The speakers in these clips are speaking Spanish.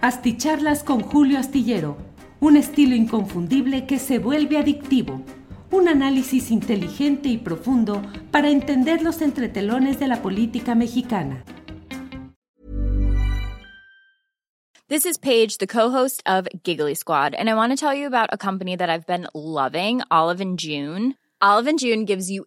Asticharlas con Julio Astillero, un estilo inconfundible que se vuelve adictivo. Un análisis inteligente y profundo para entender los entretelones de la política mexicana. This is Paige, the co-host of Giggly Squad, and I want to tell you about a company that I've been loving, Olive and June. Olive and June gives you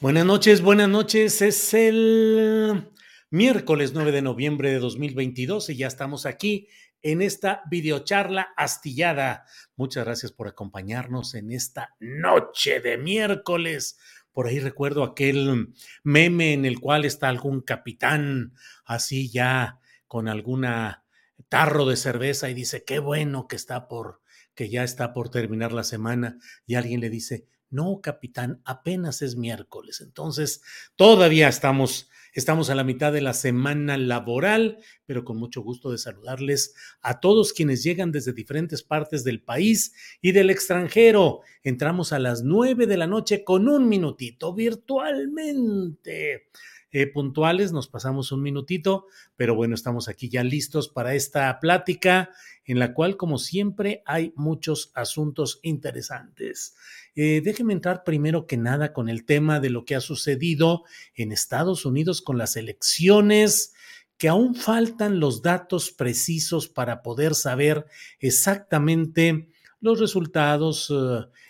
Buenas noches, buenas noches. Es el miércoles 9 de noviembre de 2022 y ya estamos aquí en esta videocharla astillada. Muchas gracias por acompañarnos en esta noche de miércoles. Por ahí recuerdo aquel meme en el cual está algún capitán así ya con alguna tarro de cerveza y dice, qué bueno que está por, que ya está por terminar la semana y alguien le dice, no, capitán, apenas es miércoles. Entonces, todavía estamos, estamos a la mitad de la semana laboral, pero con mucho gusto de saludarles a todos quienes llegan desde diferentes partes del país y del extranjero. Entramos a las nueve de la noche con un minutito virtualmente. Eh, puntuales, nos pasamos un minutito, pero bueno, estamos aquí ya listos para esta plática en la cual, como siempre, hay muchos asuntos interesantes. Eh, déjeme entrar primero que nada con el tema de lo que ha sucedido en Estados Unidos con las elecciones que aún faltan los datos precisos para poder saber exactamente los resultados,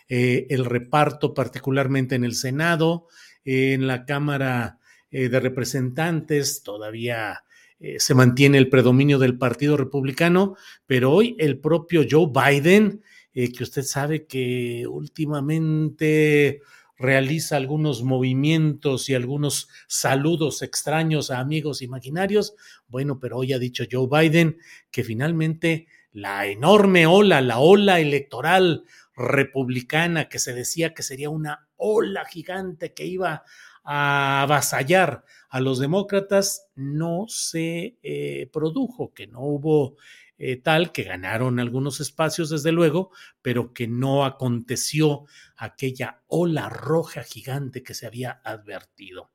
eh, el reparto particularmente en el Senado, en la Cámara eh, de Representantes, todavía eh, se mantiene el predominio del Partido Republicano, pero hoy el propio Joe Biden, eh, que usted sabe que últimamente realiza algunos movimientos y algunos saludos extraños a amigos imaginarios. Bueno, pero hoy ha dicho Joe Biden que finalmente la enorme ola, la ola electoral republicana que se decía que sería una ola gigante que iba a avasallar a los demócratas no se eh, produjo, que no hubo eh, tal, que ganaron algunos espacios desde luego, pero que no aconteció aquella ola roja gigante que se había advertido.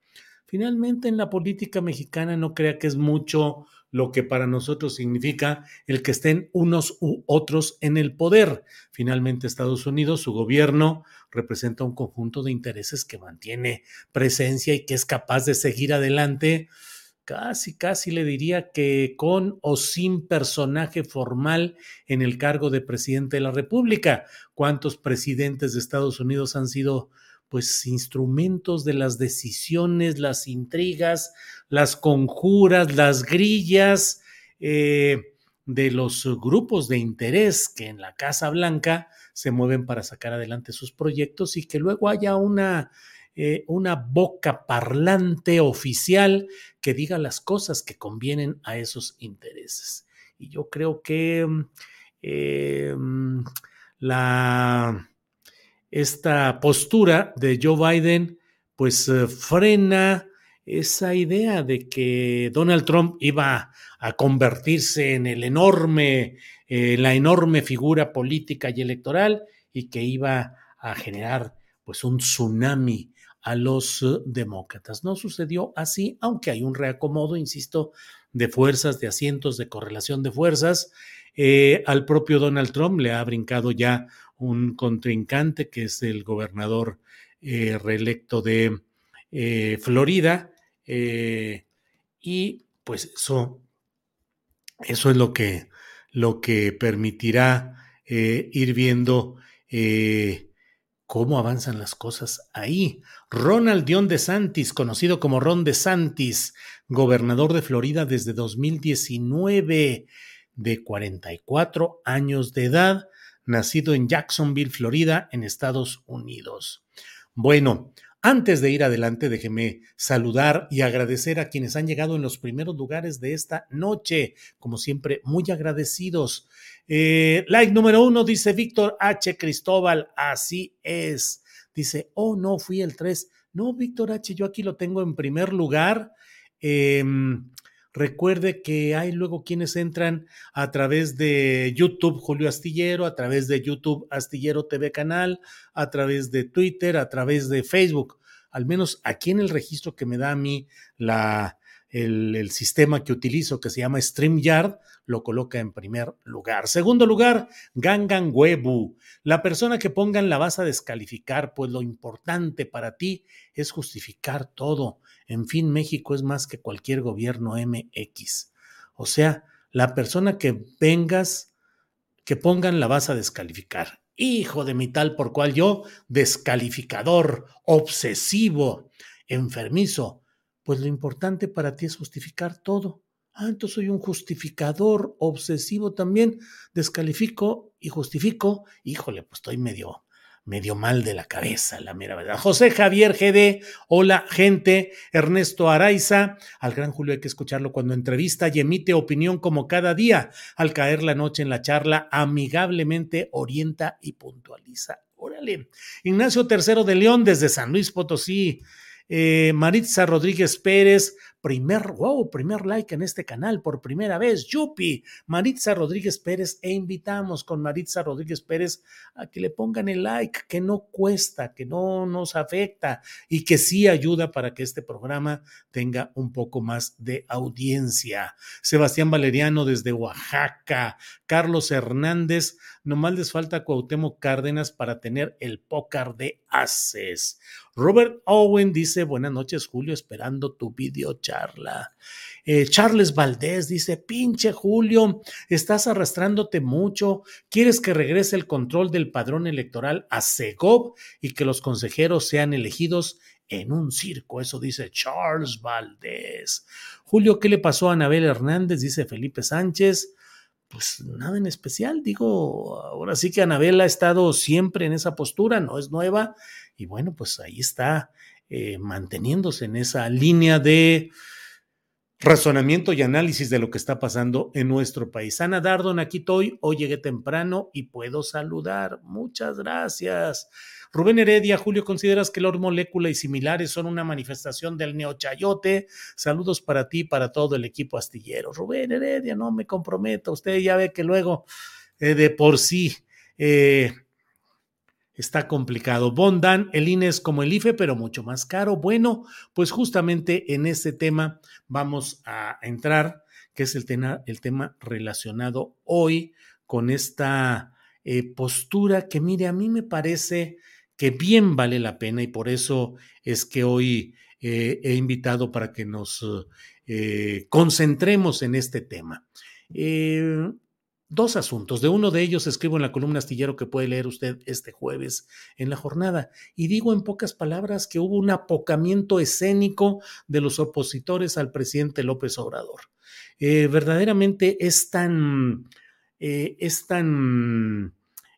Finalmente, en la política mexicana no crea que es mucho lo que para nosotros significa el que estén unos u otros en el poder. Finalmente, Estados Unidos, su gobierno, representa un conjunto de intereses que mantiene presencia y que es capaz de seguir adelante, casi, casi le diría que con o sin personaje formal en el cargo de presidente de la República. ¿Cuántos presidentes de Estados Unidos han sido pues instrumentos de las decisiones, las intrigas, las conjuras, las grillas eh, de los grupos de interés que en la Casa Blanca se mueven para sacar adelante sus proyectos y que luego haya una, eh, una boca parlante oficial que diga las cosas que convienen a esos intereses. Y yo creo que eh, la esta postura de Joe Biden pues eh, frena esa idea de que Donald Trump iba a convertirse en el enorme, eh, la enorme figura política y electoral y que iba a generar pues un tsunami a los eh, demócratas. No sucedió así, aunque hay un reacomodo, insisto, de fuerzas, de asientos, de correlación de fuerzas. Al propio Donald Trump le ha brincado ya un contrincante que es el gobernador eh, reelecto de eh, Florida. y pues eso, eso es lo que, lo que permitirá ir viendo cómo avanzan las cosas ahí. Ronald Dion de Santis, conocido como Ron de Santis, gobernador de Florida desde 2019, de 44 años de edad, nacido en Jacksonville, Florida, en Estados Unidos. Bueno, antes de ir adelante, déjeme saludar y agradecer a quienes han llegado en los primeros lugares de esta noche. Como siempre, muy agradecidos. Eh, like número uno, dice Víctor H. Cristóbal. Así es. Dice, oh, no, fui el tres. No, Víctor H., yo aquí lo tengo en primer lugar. Em, recuerde que hay luego quienes entran a través de YouTube Julio Astillero, a través de YouTube Astillero TV Canal, a través de Twitter, a través de Facebook. Al menos aquí en el registro que me da a mí la, el, sistema que utilizo, que se llama StreamYard, lo coloca en primer lugar. Segundo lugar, Gangan Webu. La persona que pongan la vas a descalificar, pues lo importante para ti es justificar todo. En fin, México es más que cualquier gobierno MX. O sea, la persona que vengas, que pongan la vas a descalificar. Hijo de mi tal por cual yo, descalificador, obsesivo, enfermizo pues lo importante para ti es justificar todo. Ah, entonces soy un justificador obsesivo también. Descalifico y justifico. Híjole, pues estoy medio, medio mal de la cabeza, la mera verdad. José Javier GD, hola gente. Ernesto Araiza, al gran Julio hay que escucharlo cuando entrevista y emite opinión como cada día. Al caer la noche en la charla, amigablemente orienta y puntualiza. Órale. Ignacio Tercero de León desde San Luis Potosí. Eh, Maritza Rodríguez Pérez, primer, wow, primer like en este canal por primera vez, Yupi, Maritza Rodríguez Pérez, e invitamos con Maritza Rodríguez Pérez a que le pongan el like, que no cuesta, que no nos afecta y que sí ayuda para que este programa tenga un poco más de audiencia. Sebastián Valeriano desde Oaxaca, Carlos Hernández, nomás les falta Cuauhtémoc Cárdenas para tener el pócar de Robert Owen dice, buenas noches Julio, esperando tu video charla. Eh, Charles Valdés dice, pinche Julio, estás arrastrándote mucho, quieres que regrese el control del padrón electoral a Segov y que los consejeros sean elegidos en un circo, eso dice Charles Valdés. Julio, ¿qué le pasó a Anabel Hernández? Dice Felipe Sánchez pues nada en especial, digo, ahora sí que Anabel ha estado siempre en esa postura, no es nueva, y bueno, pues ahí está eh, manteniéndose en esa línea de razonamiento y análisis de lo que está pasando en nuestro país. Ana Dardon, aquí estoy, hoy llegué temprano y puedo saludar. Muchas gracias. Rubén Heredia, Julio, ¿consideras que la molécula y similares son una manifestación del neochayote? Saludos para ti y para todo el equipo astillero. Rubén Heredia, no me comprometo. Usted ya ve que luego eh, de por sí eh, está complicado. Bondan, el INE es como el IFE, pero mucho más caro. Bueno, pues justamente en este tema vamos a entrar, que es el tema, el tema relacionado hoy con esta eh, postura que, mire, a mí me parece que bien vale la pena y por eso es que hoy eh, he invitado para que nos eh, concentremos en este tema. Eh, dos asuntos. De uno de ellos escribo en la columna astillero que puede leer usted este jueves en la jornada. Y digo en pocas palabras que hubo un apocamiento escénico de los opositores al presidente López Obrador. verdaderamente es tan, es tan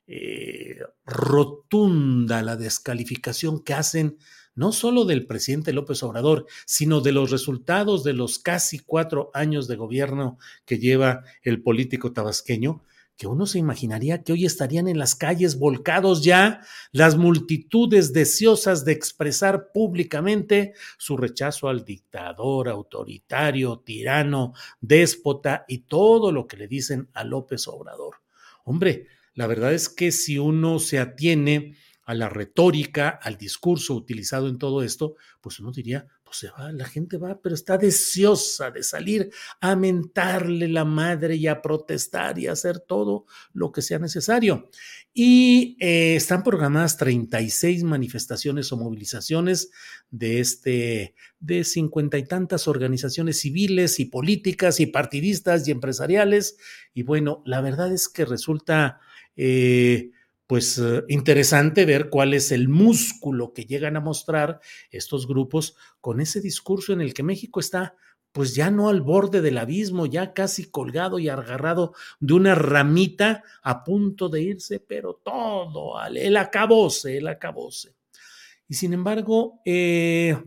eh, rotunda la descalificación que hacen no solo del presidente López Obrador, sino de los resultados de los casi cuatro años de gobierno que lleva el político tabasqueño, que uno se imaginaría que hoy estarían en las calles volcados ya las multitudes deseosas de expresar públicamente su rechazo al dictador, autoritario, tirano, déspota y todo lo que le dicen a López Obrador. Hombre, la verdad es que si uno se atiene a la retórica, al discurso utilizado en todo esto, pues uno diría, pues se va, la gente va, pero está deseosa de salir a mentarle la madre y a protestar y a hacer todo lo que sea necesario. Y eh, están programadas 36 manifestaciones o movilizaciones de este, de cincuenta y tantas organizaciones civiles y políticas y partidistas y empresariales. Y bueno, la verdad es que resulta eh, pues eh, interesante ver cuál es el músculo que llegan a mostrar estos grupos con ese discurso en el que México está pues ya no al borde del abismo, ya casi colgado y agarrado de una ramita a punto de irse, pero todo, el acabose, el acabose. Y sin embargo, eh,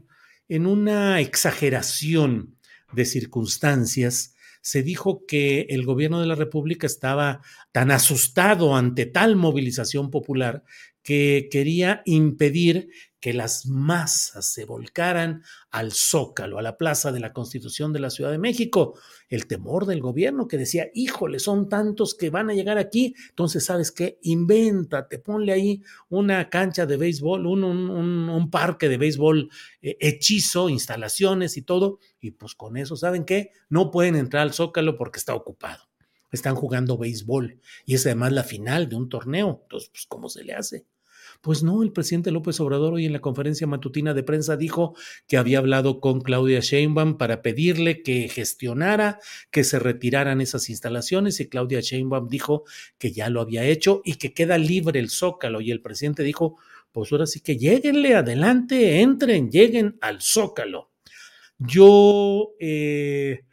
en una exageración de circunstancias, se dijo que el gobierno de la República estaba tan asustado ante tal movilización popular que quería impedir que las masas se volcaran al Zócalo, a la Plaza de la Constitución de la Ciudad de México. El temor del gobierno que decía, híjole, son tantos que van a llegar aquí, entonces, ¿sabes qué? Invéntate, ponle ahí una cancha de béisbol, un, un, parque de béisbol eh, hechizo, instalaciones y todo, y pues con eso, ¿saben qué? No pueden entrar al Zócalo porque está ocupado. Están jugando béisbol y es además la final de un torneo. Entonces, pues, ¿cómo se le hace? Pues no, el presidente López Obrador hoy en la conferencia matutina de prensa dijo que había hablado con Claudia Sheinbaum para pedirle que gestionara que se retiraran esas instalaciones y Claudia Sheinbaum dijo que ya lo había hecho y que queda libre el Zócalo y el presidente dijo, pues ahora sí que lleguenle adelante, entren, lleguen al Zócalo. Yo eh,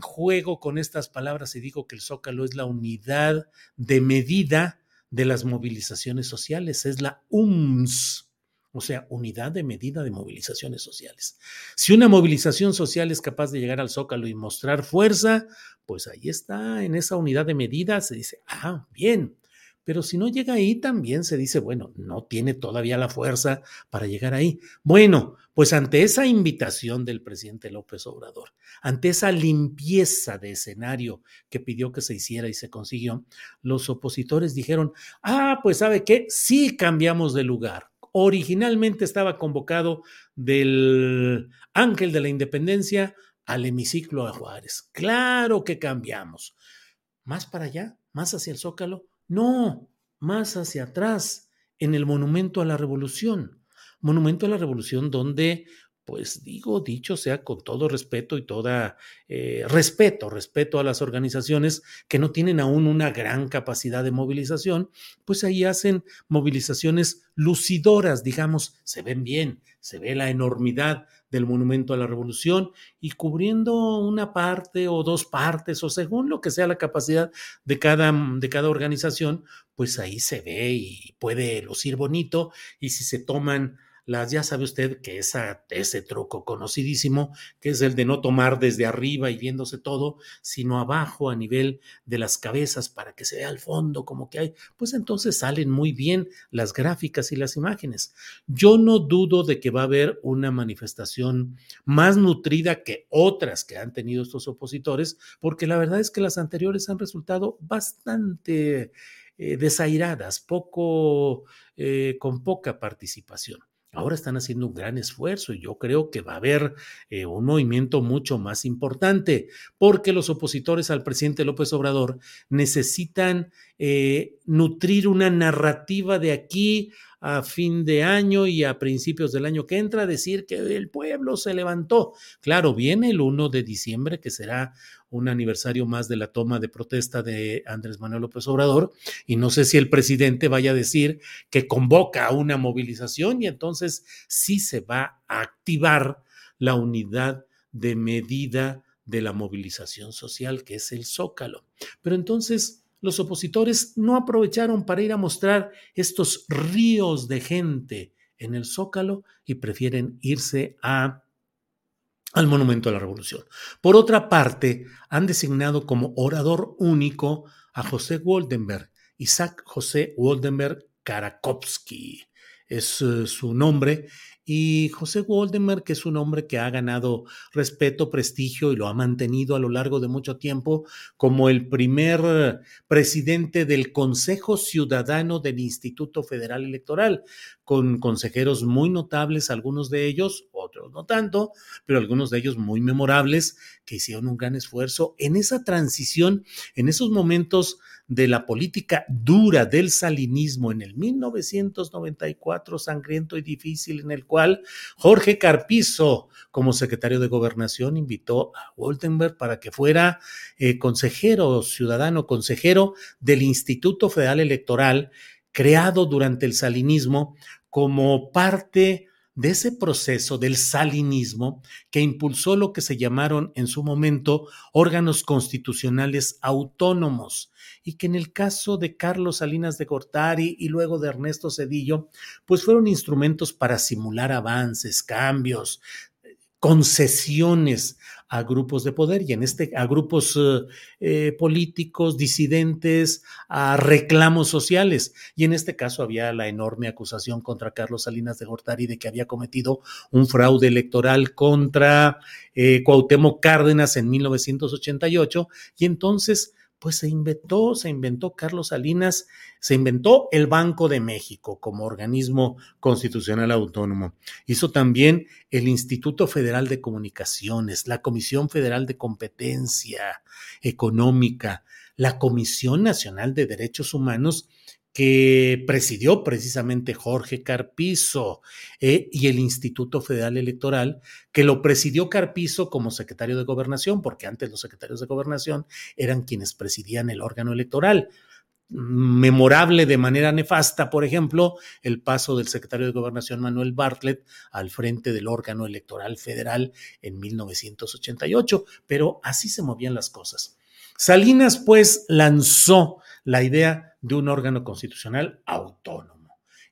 juego con estas palabras y digo que el Zócalo es la unidad de medida de las movilizaciones sociales, es la UMS, o sea, unidad de medida de movilizaciones sociales. Si una movilización social es capaz de llegar al zócalo y mostrar fuerza, pues ahí está, en esa unidad de medida se dice, ah, bien, pero si no llega ahí, también se dice, bueno, no tiene todavía la fuerza para llegar ahí. Bueno, pues ante esa invitación del presidente López Obrador, ante esa limpieza de escenario que pidió que se hiciera y se consiguió, los opositores dijeron, ah, pues sabe qué, sí cambiamos de lugar. Originalmente estaba convocado del Ángel de la Independencia al hemiciclo a Juárez. Claro que cambiamos. Más para allá, más hacia el Zócalo, no, más hacia atrás, en el Monumento a la Revolución. Monumento a la Revolución donde, pues digo, dicho sea con todo respeto y toda eh, respeto, respeto a las organizaciones que no tienen aún una gran capacidad de movilización, pues ahí hacen movilizaciones lucidoras, digamos, se ven bien, se ve la enormidad del Monumento a la Revolución y cubriendo una parte o dos partes o según lo que sea la capacidad de cada, de cada organización, pues ahí se ve y puede lucir bonito y si se toman las, ya sabe usted que ese truco conocidísimo, que es el de no tomar desde arriba y viéndose todo, sino abajo a nivel de las cabezas para que se vea al fondo como que hay, pues entonces salen muy bien las gráficas y las imágenes. Yo no dudo de que va a haber una manifestación más nutrida que otras que han tenido estos opositores, porque la verdad es que las anteriores han resultado bastante eh, desairadas, poco, eh, con poca participación. Ahora están haciendo un gran esfuerzo y yo creo que va a haber eh, un movimiento mucho más importante porque los opositores al presidente López Obrador necesitan eh, nutrir una narrativa de aquí a fin de año y a principios del año que entra, decir que el pueblo se levantó. Claro, viene el 1 de diciembre, que será un aniversario más de la toma de protesta de Andrés Manuel López Obrador, y no sé si el presidente vaya a decir que convoca a una movilización y entonces sí se va a activar la unidad de medida de la movilización social, que es el zócalo. Pero entonces los opositores no aprovecharon para ir a mostrar estos ríos de gente en el Zócalo y prefieren irse a al Monumento a la Revolución. Por otra parte, han designado como orador único a José Woldenberg, Isaac José Woldenberg Karakowski, es eh, su nombre, y José Waldemar, que es un hombre que ha ganado respeto, prestigio y lo ha mantenido a lo largo de mucho tiempo como el primer presidente del Consejo Ciudadano del Instituto Federal Electoral, con consejeros muy notables, algunos de ellos, otros no tanto, pero algunos de ellos muy memorables, que hicieron un gran esfuerzo en esa transición, en esos momentos de la política dura del salinismo en el 1994, sangriento y difícil, en el cual Jorge Carpizo, como secretario de gobernación, invitó a Woltenberg para que fuera eh, consejero ciudadano, consejero del Instituto Federal Electoral, creado durante el salinismo como parte de ese proceso del salinismo que impulsó lo que se llamaron en su momento órganos constitucionales autónomos y que en el caso de Carlos Salinas de Gortari y luego de Ernesto Cedillo, pues fueron instrumentos para simular avances, cambios, concesiones a grupos de poder y en este a grupos eh, eh, políticos disidentes a reclamos sociales. Y en este caso había la enorme acusación contra Carlos Salinas de Gortari de que había cometido un fraude electoral contra eh, Cuauhtémoc Cárdenas en 1988 y entonces pues se inventó, se inventó Carlos Salinas, se inventó el Banco de México como organismo constitucional autónomo. Hizo también el Instituto Federal de Comunicaciones, la Comisión Federal de Competencia Económica, la Comisión Nacional de Derechos Humanos que presidió precisamente Jorge Carpizo eh, y el Instituto Federal Electoral, que lo presidió Carpizo como secretario de gobernación, porque antes los secretarios de gobernación eran quienes presidían el órgano electoral. Memorable de manera nefasta, por ejemplo, el paso del secretario de gobernación Manuel Bartlett al frente del órgano electoral federal en 1988, pero así se movían las cosas. Salinas, pues, lanzó la idea de un órgano constitucional autónomo.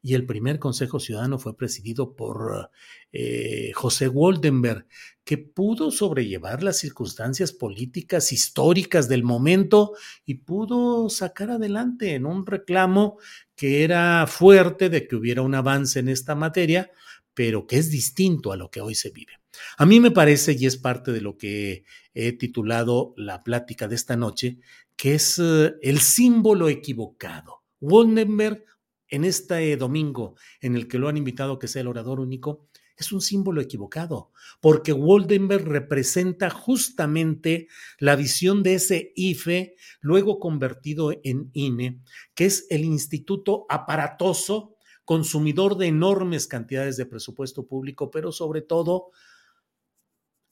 Y el primer Consejo Ciudadano fue presidido por eh, José Woldenberg, que pudo sobrellevar las circunstancias políticas históricas del momento y pudo sacar adelante en un reclamo que era fuerte de que hubiera un avance en esta materia, pero que es distinto a lo que hoy se vive. A mí me parece, y es parte de lo que he titulado la plática de esta noche, que es eh, el símbolo equivocado. Woldenberg, en este domingo en el que lo han invitado que sea el orador único, es un símbolo equivocado, porque Woldenberg representa justamente la visión de ese IFE, luego convertido en INE, que es el instituto aparatoso, consumidor de enormes cantidades de presupuesto público, pero sobre todo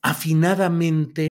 afinadamente.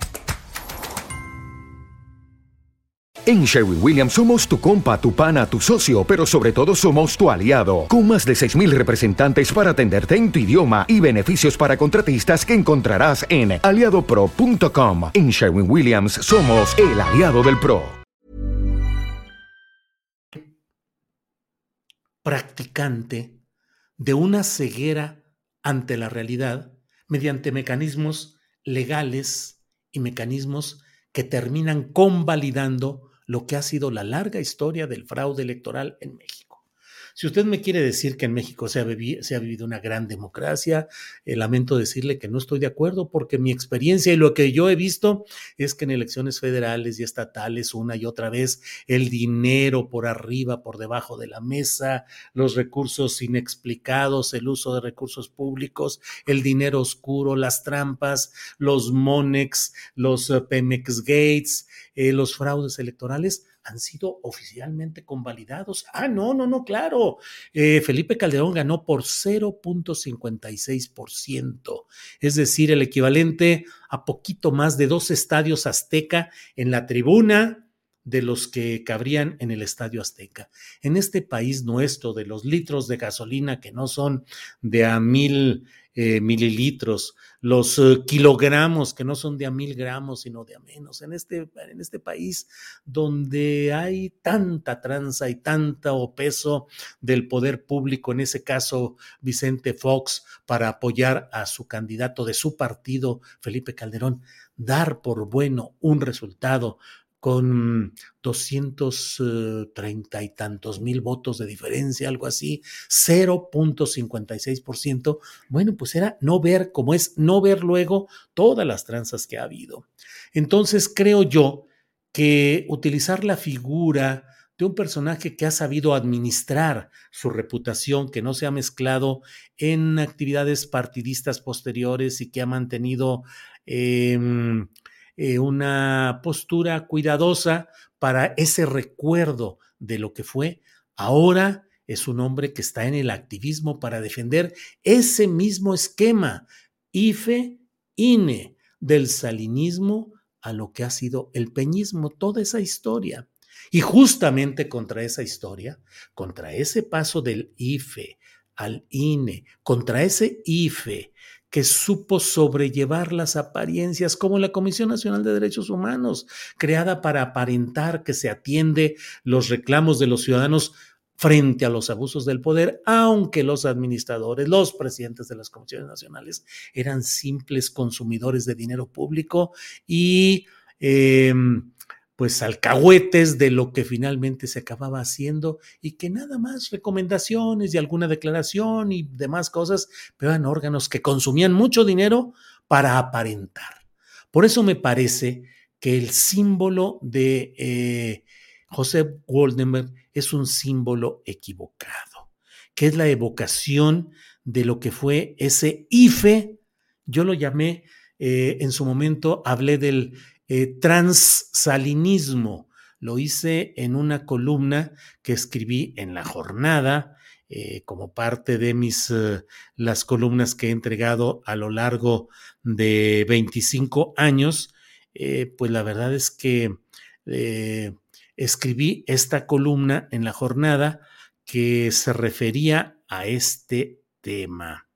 En Sherwin Williams somos tu compa, tu pana, tu socio, pero sobre todo somos tu aliado, con más de 6.000 representantes para atenderte en tu idioma y beneficios para contratistas que encontrarás en aliadopro.com. En Sherwin Williams somos el aliado del PRO. Practicante de una ceguera ante la realidad mediante mecanismos legales y mecanismos que terminan convalidando lo que ha sido la larga historia del fraude electoral en México. Si usted me quiere decir que en México se ha, vivido una gran democracia, eh, lamento decirle que no estoy de acuerdo porque mi experiencia y lo que yo he visto es que en elecciones federales y estatales una y otra vez el dinero por arriba, por debajo de la mesa, los recursos inexplicados, el uso de recursos públicos, el dinero oscuro, las trampas, los Monex, los uh, Pemex Gates, eh, los fraudes electorales han sido oficialmente convalidados. Ah, no, no, no, claro. Eh, Felipe Calderón ganó por 0.56%, es decir, el equivalente a poquito más de dos estadios azteca en la tribuna de los que cabrían en el Estadio Azteca. En este país nuestro, de los litros de gasolina que no son de a mil eh, mililitros, los eh, kilogramos que no son de a mil gramos, sino de a menos. En este, en este país donde hay tanta tranza y tanto peso del poder público, en ese caso Vicente Fox, para apoyar a su candidato de su partido, Felipe Calderón, dar por bueno un resultado con 230 y tantos mil votos de diferencia, algo así, 0.56%, bueno, pues era no ver como es no ver luego todas las tranzas que ha habido. Entonces creo yo que utilizar la figura de un personaje que ha sabido administrar su reputación, que no se ha mezclado en actividades partidistas posteriores y que ha mantenido eh, eh, una postura cuidadosa para ese recuerdo de lo que fue. Ahora es un hombre que está en el activismo para defender ese mismo esquema, IFE, INE, del salinismo a lo que ha sido el peñismo, toda esa historia. Y justamente contra esa historia, contra ese paso del IFE al INE, contra ese IFE que supo sobrellevar las apariencias, como la Comisión Nacional de Derechos Humanos, creada para aparentar que se atiende los reclamos de los ciudadanos frente a los abusos del poder, aunque los administradores, los presidentes de las comisiones nacionales eran simples consumidores de dinero público y eh, pues alcahuetes de lo que finalmente se acababa haciendo y que nada más recomendaciones y alguna declaración y demás cosas, pero eran órganos que consumían mucho dinero para aparentar. Por eso me parece que el símbolo de eh, José Woldenberg es un símbolo equivocado, que es la evocación de lo que fue ese IFE, yo lo llamé, eh, en su momento hablé del eh, transsalinismo. Lo hice en una columna que escribí en la jornada, eh, como parte de mis eh, las columnas que he entregado a lo largo de 25 años. pues la verdad es que escribí esta columna en la jornada que se refería a este tema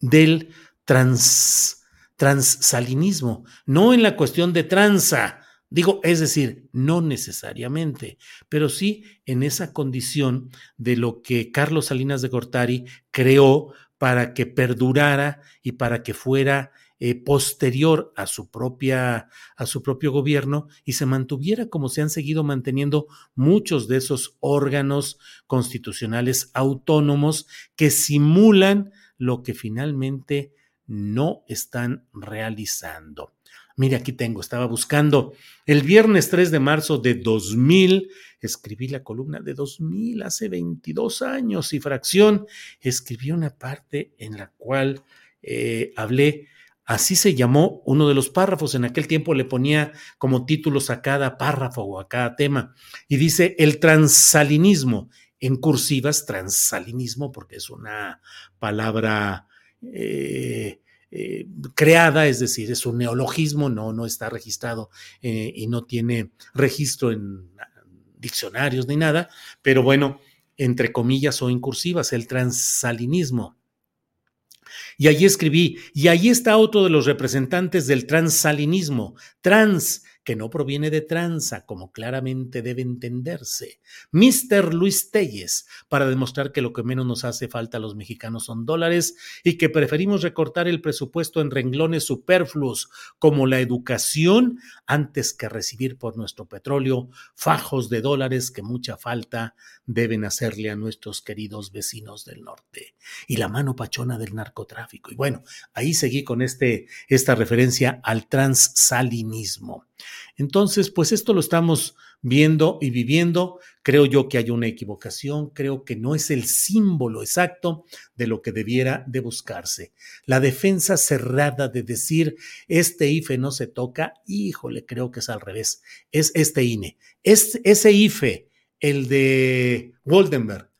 del trans transsalinismo, no en la cuestión de tranza, digo, es decir, no necesariamente, pero sí en esa condición de lo que Carlos Salinas de Gortari creó para que perdurara y para que fuera eh, posterior a su propia a su propio gobierno y se mantuviera como se han seguido manteniendo muchos de esos órganos constitucionales autónomos que simulan lo que finalmente no están realizando. Mire, aquí tengo, estaba buscando. El viernes 3 de marzo de 2000, escribí la columna de 2000, hace 22 años y fracción, escribí una parte en la cual eh, hablé, así se llamó uno de los párrafos, en aquel tiempo le ponía como títulos a cada párrafo o a cada tema, y dice el transalinismo, en cursivas, transalinismo, porque es una palabra eh, eh, creada, es decir, es un neologismo, no, no está registrado eh, y no tiene registro en diccionarios ni nada, pero bueno, entre comillas o incursivas, el transalinismo. Y allí escribí, y ahí está otro de los representantes del transalinismo, trans que no proviene de tranza, como claramente debe entenderse. Mr. Luis Telles, para demostrar que lo que menos nos hace falta a los mexicanos son dólares y que preferimos recortar el presupuesto en renglones superfluos como la educación antes que recibir por nuestro petróleo fajos de dólares que mucha falta deben hacerle a nuestros queridos vecinos del norte. Y la mano pachona del narcotráfico. Y bueno, ahí seguí con este, esta referencia al transsalinismo. Entonces, pues esto lo estamos viendo y viviendo. Creo yo que hay una equivocación, creo que no es el símbolo exacto de lo que debiera de buscarse. La defensa cerrada de decir este IFE no se toca, híjole, creo que es al revés. Es este INE. Es ese IFE, el de Goldenberg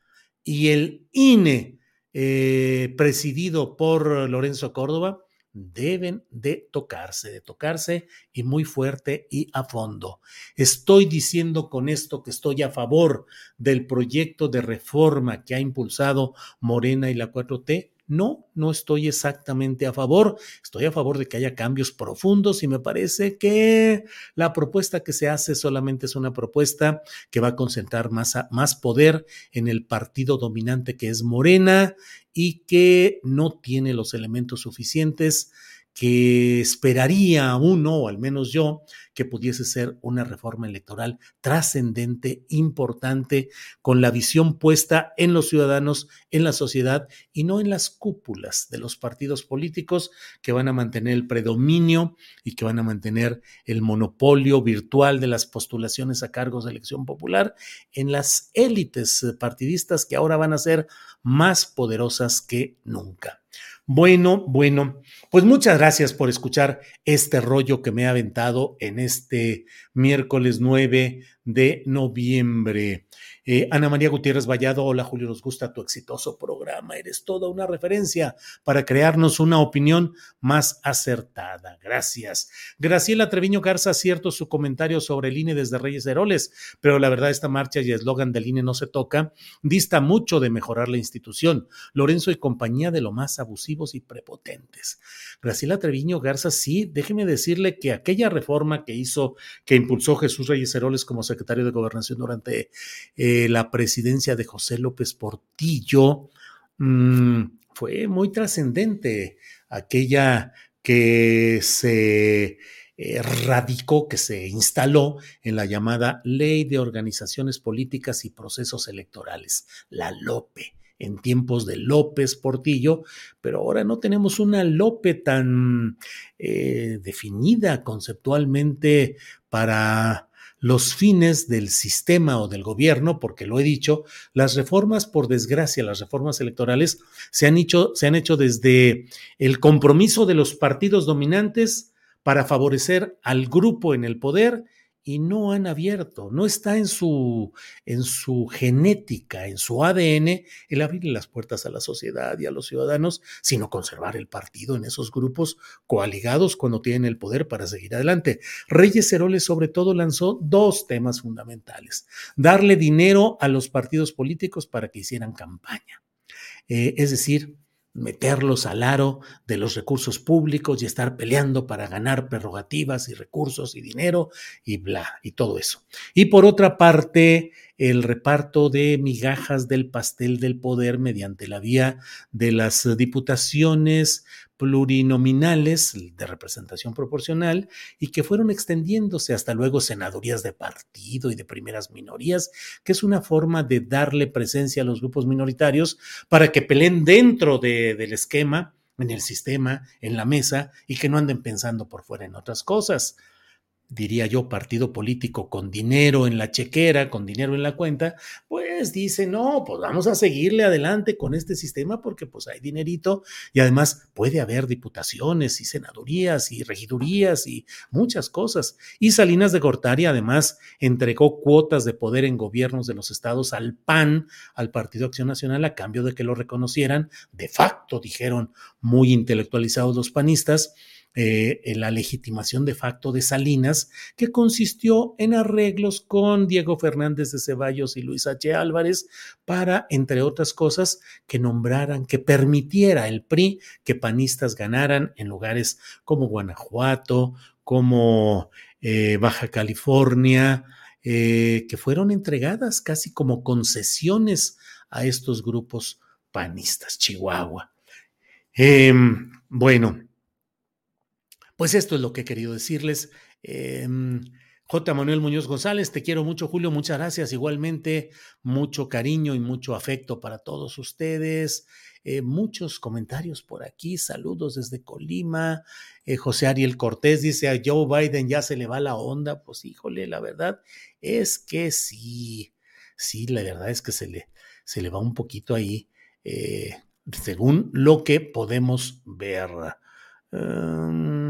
y el INE eh, presidido por Lorenzo Córdoba, deben de tocarse, de tocarse y muy fuerte y a fondo. Estoy diciendo con esto que estoy a favor del proyecto de reforma que ha impulsado Morena y la 4T. No, no estoy exactamente a favor. Estoy a favor de que haya cambios profundos y me parece que la propuesta que se hace solamente es una propuesta que va a concentrar más, poder en el partido dominante que es Morena y que no tiene los elementos suficientes que esperaría uno, o al menos yo, que pudiese ser una reforma electoral trascendente, importante, con la visión puesta en los ciudadanos, en la sociedad y no en las cúpulas de los partidos políticos que van a mantener el predominio y que van a mantener el monopolio virtual de las postulaciones a cargos de elección popular en las élites partidistas que ahora van a ser más poderosas que nunca. Bueno, bueno, pues muchas gracias por escuchar este rollo que me ha aventado en este miércoles 9 de noviembre. Eh, Ana María Gutiérrez Vallado, hola Julio, nos gusta tu exitoso programa. Eres toda una referencia para crearnos una opinión más acertada. Gracias. Graciela Treviño Garza, cierto su comentario sobre el INE desde Reyes Heroles, pero la verdad esta marcha y eslogan del INE no se toca, dista mucho de mejorar la institución. Lorenzo y compañía de lo más abusivos y prepotentes. Graciela Treviño Garza, sí, déjeme decirle que aquella reforma que hizo, que impulsó Jesús Reyes Heroles como secretario de Gobernación durante... Eh, la presidencia de José López Portillo. Mm, fue muy trascendente, aquella que se eh, radicó, que se instaló en la llamada Ley de Organizaciones Políticas y Procesos Electorales, la LOPE en tiempos de López Portillo, pero ahora no tenemos una Lope tan eh, definida conceptualmente para los fines del sistema o del gobierno, porque lo he dicho, las reformas, por desgracia, las reformas electorales se han hecho, se han hecho desde el compromiso de los partidos dominantes para favorecer al grupo en el poder y no han abierto, no está en su, en su genética, en su ADN, el abrirle las puertas a la sociedad y a los ciudadanos, sino conservar el partido en esos grupos coaligados cuando tienen el poder para seguir adelante. Reyes Heroles sobre todo lanzó dos temas fundamentales. Darle dinero a los partidos políticos para que hicieran campaña. Eh, es decir, meterlos al aro de los recursos públicos y estar peleando para ganar prerrogativas y recursos y dinero y bla, y todo eso. Y por otra parte, el reparto de migajas del pastel del poder mediante la vía de las diputaciones plurinominales de representación proporcional y que fueron extendiéndose hasta luego senadurías de partido y de primeras minorías, que es una forma de darle presencia a los grupos minoritarios para que peleen dentro de, del esquema, en el sistema, en la mesa y que no anden pensando por fuera en otras cosas diría yo, partido político con dinero en la chequera, con dinero en la cuenta, pues dice, no, pues vamos a seguirle adelante con este sistema porque pues hay dinerito y además puede haber diputaciones y senadurías y regidurías y muchas cosas. Y Salinas de Gortari además entregó cuotas de poder en gobiernos de los estados al PAN, al Partido Acción Nacional, a cambio de que lo reconocieran. De facto, dijeron muy intelectualizados los panistas, eh, en la legitimación de facto de Salinas, que consistió en arreglos con Diego Fernández de Ceballos y Luis H. Álvarez para, entre otras cosas, que nombraran, que permitiera el PRI que panistas ganaran en lugares como Guanajuato, como eh, Baja California, eh, que fueron entregadas casi como concesiones a estos grupos panistas, Chihuahua. Em, bueno, pues esto es lo que he querido decirles. Em, J. Manuel Muñoz González, te quiero mucho, Julio, muchas gracias. Igualmente, mucho cariño y mucho afecto para todos ustedes. Eh, muchos comentarios por aquí, saludos desde Colima. Eh, José Ariel Cortés dice a Joe Biden ya se le va la onda. Pues híjole, la verdad es que sí, sí, la verdad es que se le, se le va un poquito ahí, eh, según lo que podemos ver. Em,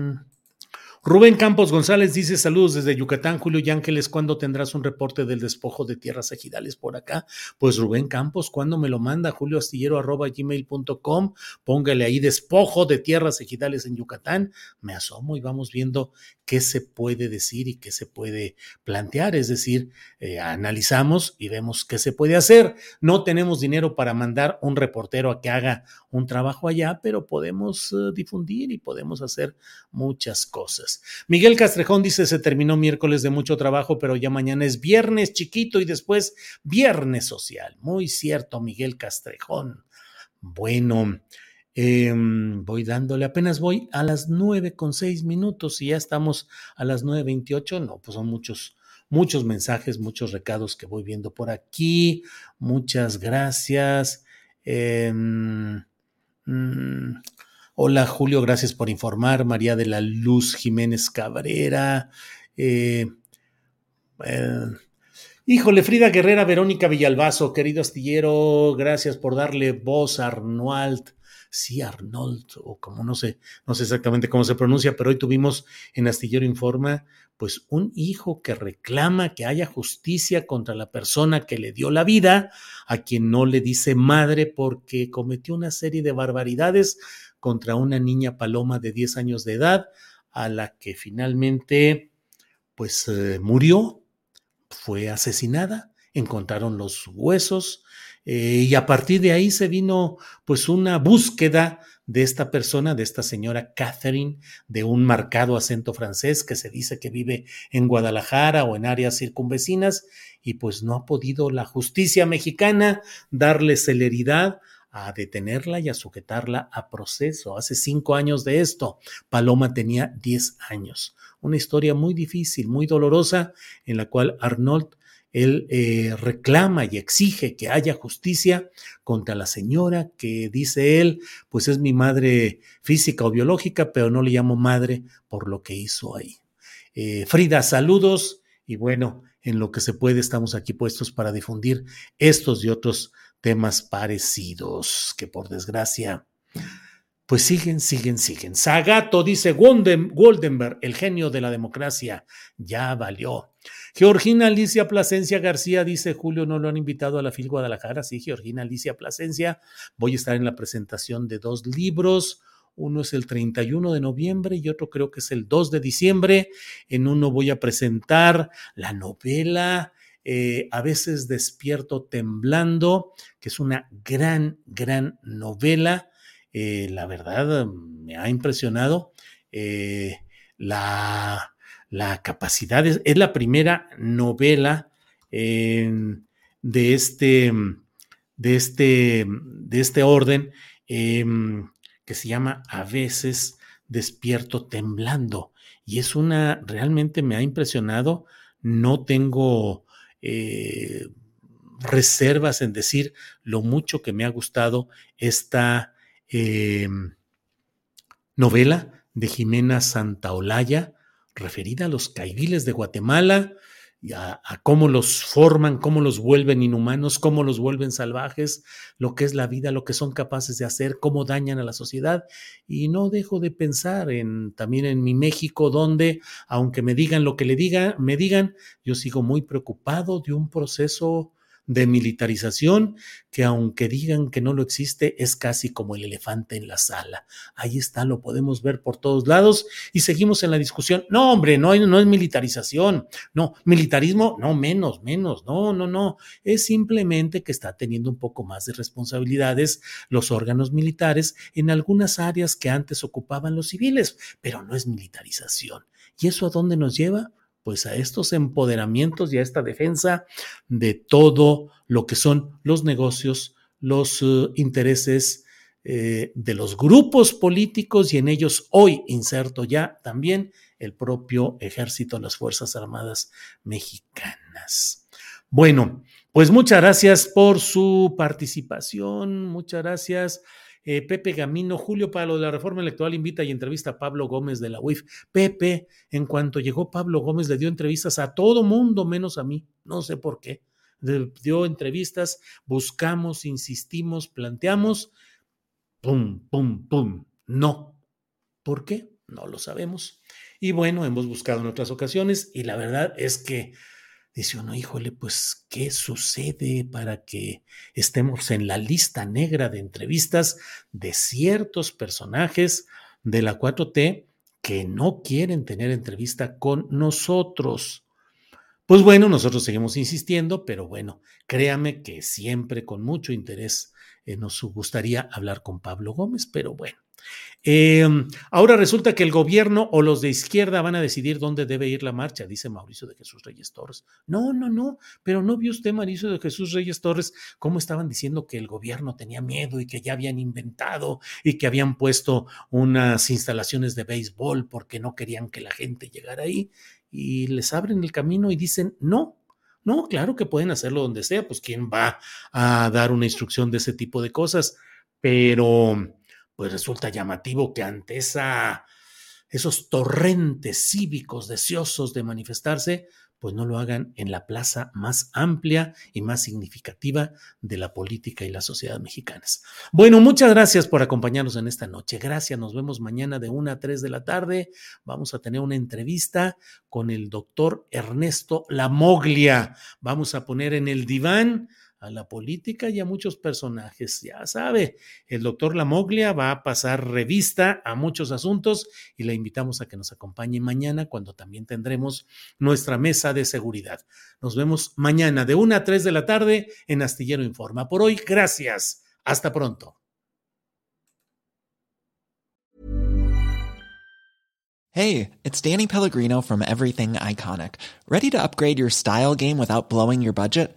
Rubén Campos González dice saludos desde Yucatán, Julio y Ángeles, ¿cuándo tendrás un reporte del despojo de tierras ejidales por acá? Pues Rubén Campos, ¿cuándo me lo manda? Julio Astillero arroba gmail.com, póngale ahí despojo de tierras ejidales en Yucatán, me asomo y vamos viendo qué se puede decir y qué se puede plantear, es decir, eh, analizamos y vemos qué se puede hacer. No tenemos dinero para mandar un reportero a que haga un trabajo allá, pero podemos uh, difundir y podemos hacer muchas cosas. Miguel Castrejón dice, se terminó miércoles de mucho trabajo, pero ya mañana es viernes chiquito y después viernes social. Muy cierto, Miguel Castrejón. Bueno, eh, voy dándole, apenas voy a las nueve con seis minutos y ya estamos a las nueve veintiocho. No, pues son muchos, muchos mensajes, muchos recados que voy viendo por aquí. Muchas gracias. Eh, Mm, hola Julio, gracias por informar. María de la Luz Jiménez Cabrera. Eh, eh, híjole, Frida Guerrera, Verónica Villalbazo, querido astillero, gracias por darle voz a. Sí, Arnold, o como no sé, no sé exactamente cómo se pronuncia, pero hoy tuvimos en Astillero Informa, pues un hijo que reclama que haya justicia contra la persona que le dio la vida, a quien no le dice madre porque cometió una serie de barbaridades contra una niña paloma de 10 años de edad, a la que finalmente pues eh, murió, fue asesinada, encontraron los huesos eh, y a partir de ahí se vino pues una búsqueda de esta persona, de esta señora Catherine, de un marcado acento francés que se dice que vive en Guadalajara o en áreas circunvecinas y pues no ha podido la justicia mexicana darle celeridad a detenerla y a sujetarla a proceso. Hace cinco años de esto, Paloma tenía diez años. Una historia muy difícil, muy dolorosa, en la cual Arnold él eh, reclama y exige que haya justicia contra la señora que dice él, pues es mi madre física o biológica, pero no le llamo madre por lo que hizo ahí. Eh, Frida, saludos y bueno, en lo que se puede estamos aquí puestos para difundir estos y otros temas parecidos que por desgracia pues siguen, siguen, siguen. Sagato dice Goldenberg, el genio de la democracia, ya valió. Georgina Alicia Plasencia García dice, Julio, ¿no lo han invitado a la FIL Guadalajara? Sí, Georgina Alicia Plasencia. Voy a estar en la presentación de dos libros. Uno es el 31 de noviembre y otro creo que es el 2 de diciembre. En uno voy a presentar la novela eh, A veces despierto temblando, que es una gran, gran novela. Eh, la verdad, me ha impresionado eh, la la capacidad, es, la primera novela de, este, de, este, de este orden em, que se llama A veces despierto temblando. Y es una, realmente me ha impresionado, no tengo eh, reservas en decir lo mucho que me ha gustado esta em, novela de Jimena Santaolalla, referida a los caidiles de Guatemala y a, cómo los forman, cómo los vuelven inhumanos, cómo los vuelven salvajes, lo que es la vida, lo que son capaces de hacer, cómo dañan a la sociedad. Y no dejo de pensar en también en mi México, donde, aunque me digan lo que le diga, me digan, yo sigo muy preocupado de un proceso de militarización que aunque digan que no lo existe, es casi como el elefante en la sala. Ahí está, lo podemos ver por todos lados y seguimos en la discusión. No, hombre, no, no es militarización, no, militarismo, no, menos, menos, no, no, no, es simplemente que está teniendo un poco más de responsabilidades los órganos militares en algunas áreas que antes ocupaban los civiles, pero no es militarización. ¿Y eso a dónde nos lleva? Pues a estos empoderamientos y a esta defensa de todo lo que son los negocios, los uh, intereses eh, de los grupos políticos y en ellos hoy inserto ya también el propio ejército, las Fuerzas Armadas mexicanas. Bueno, pues muchas gracias por su participación, muchas gracias. Eh, Pepe Gamino, Julio para lo de la reforma electoral invita y entrevista a Pablo Gómez de la UIF. Pepe, en cuanto llegó Pablo Gómez, le dio entrevistas a todo mundo menos a mí. No sé por qué. Le dio entrevistas, buscamos, insistimos, planteamos. Pum, pum, pum. No. ¿Por qué? No lo sabemos. Y bueno, hemos buscado en otras ocasiones y la verdad es que dice uno, híjole, pues, ¿qué sucede para que estemos en la lista negra de entrevistas de ciertos personajes de la 4T que no quieren tener entrevista con nosotros? Pues bueno, nosotros seguimos insistiendo, pero bueno, créame que siempre con mucho interés eh, nos gustaría hablar con Pablo Gómez, pero bueno. Eh, ahora resulta que el gobierno o los de izquierda van a decidir dónde debe ir la marcha, dice Mauricio de Jesús Reyes Torres. No, no, no, pero no vio usted, Mauricio de Jesús Reyes Torres, cómo estaban diciendo que el gobierno tenía miedo y que ya habían inventado y que habían puesto unas instalaciones de béisbol porque no querían que la gente llegara ahí y les abren el camino y dicen, no, no, claro que pueden hacerlo donde sea, pues quién va a dar una instrucción de ese tipo de cosas, pero pues resulta llamativo que ante esa, esos torrentes cívicos deseosos de manifestarse, pues no lo hagan en la plaza más amplia y más significativa de la política y las sociedades mexicanas. Bueno, muchas gracias por acompañarnos en esta noche. Gracias, nos vemos mañana de 1 a 3 de la tarde. Vamos a tener una entrevista con el doctor Ernesto Lamoglia. Vamos a poner en el diván a la política y a muchos personajes. Ya sabe, el doctor Lamoglia va a pasar revista a muchos asuntos y le invitamos a que nos acompañe mañana cuando también tendremos nuestra mesa de seguridad. Nos vemos mañana de 1 a 3 de la tarde en Astillero Informa. Por hoy, gracias. Hasta pronto. Hey, it's Danny Pellegrino from Everything Iconic. ¿Ready to upgrade your style game without blowing your budget?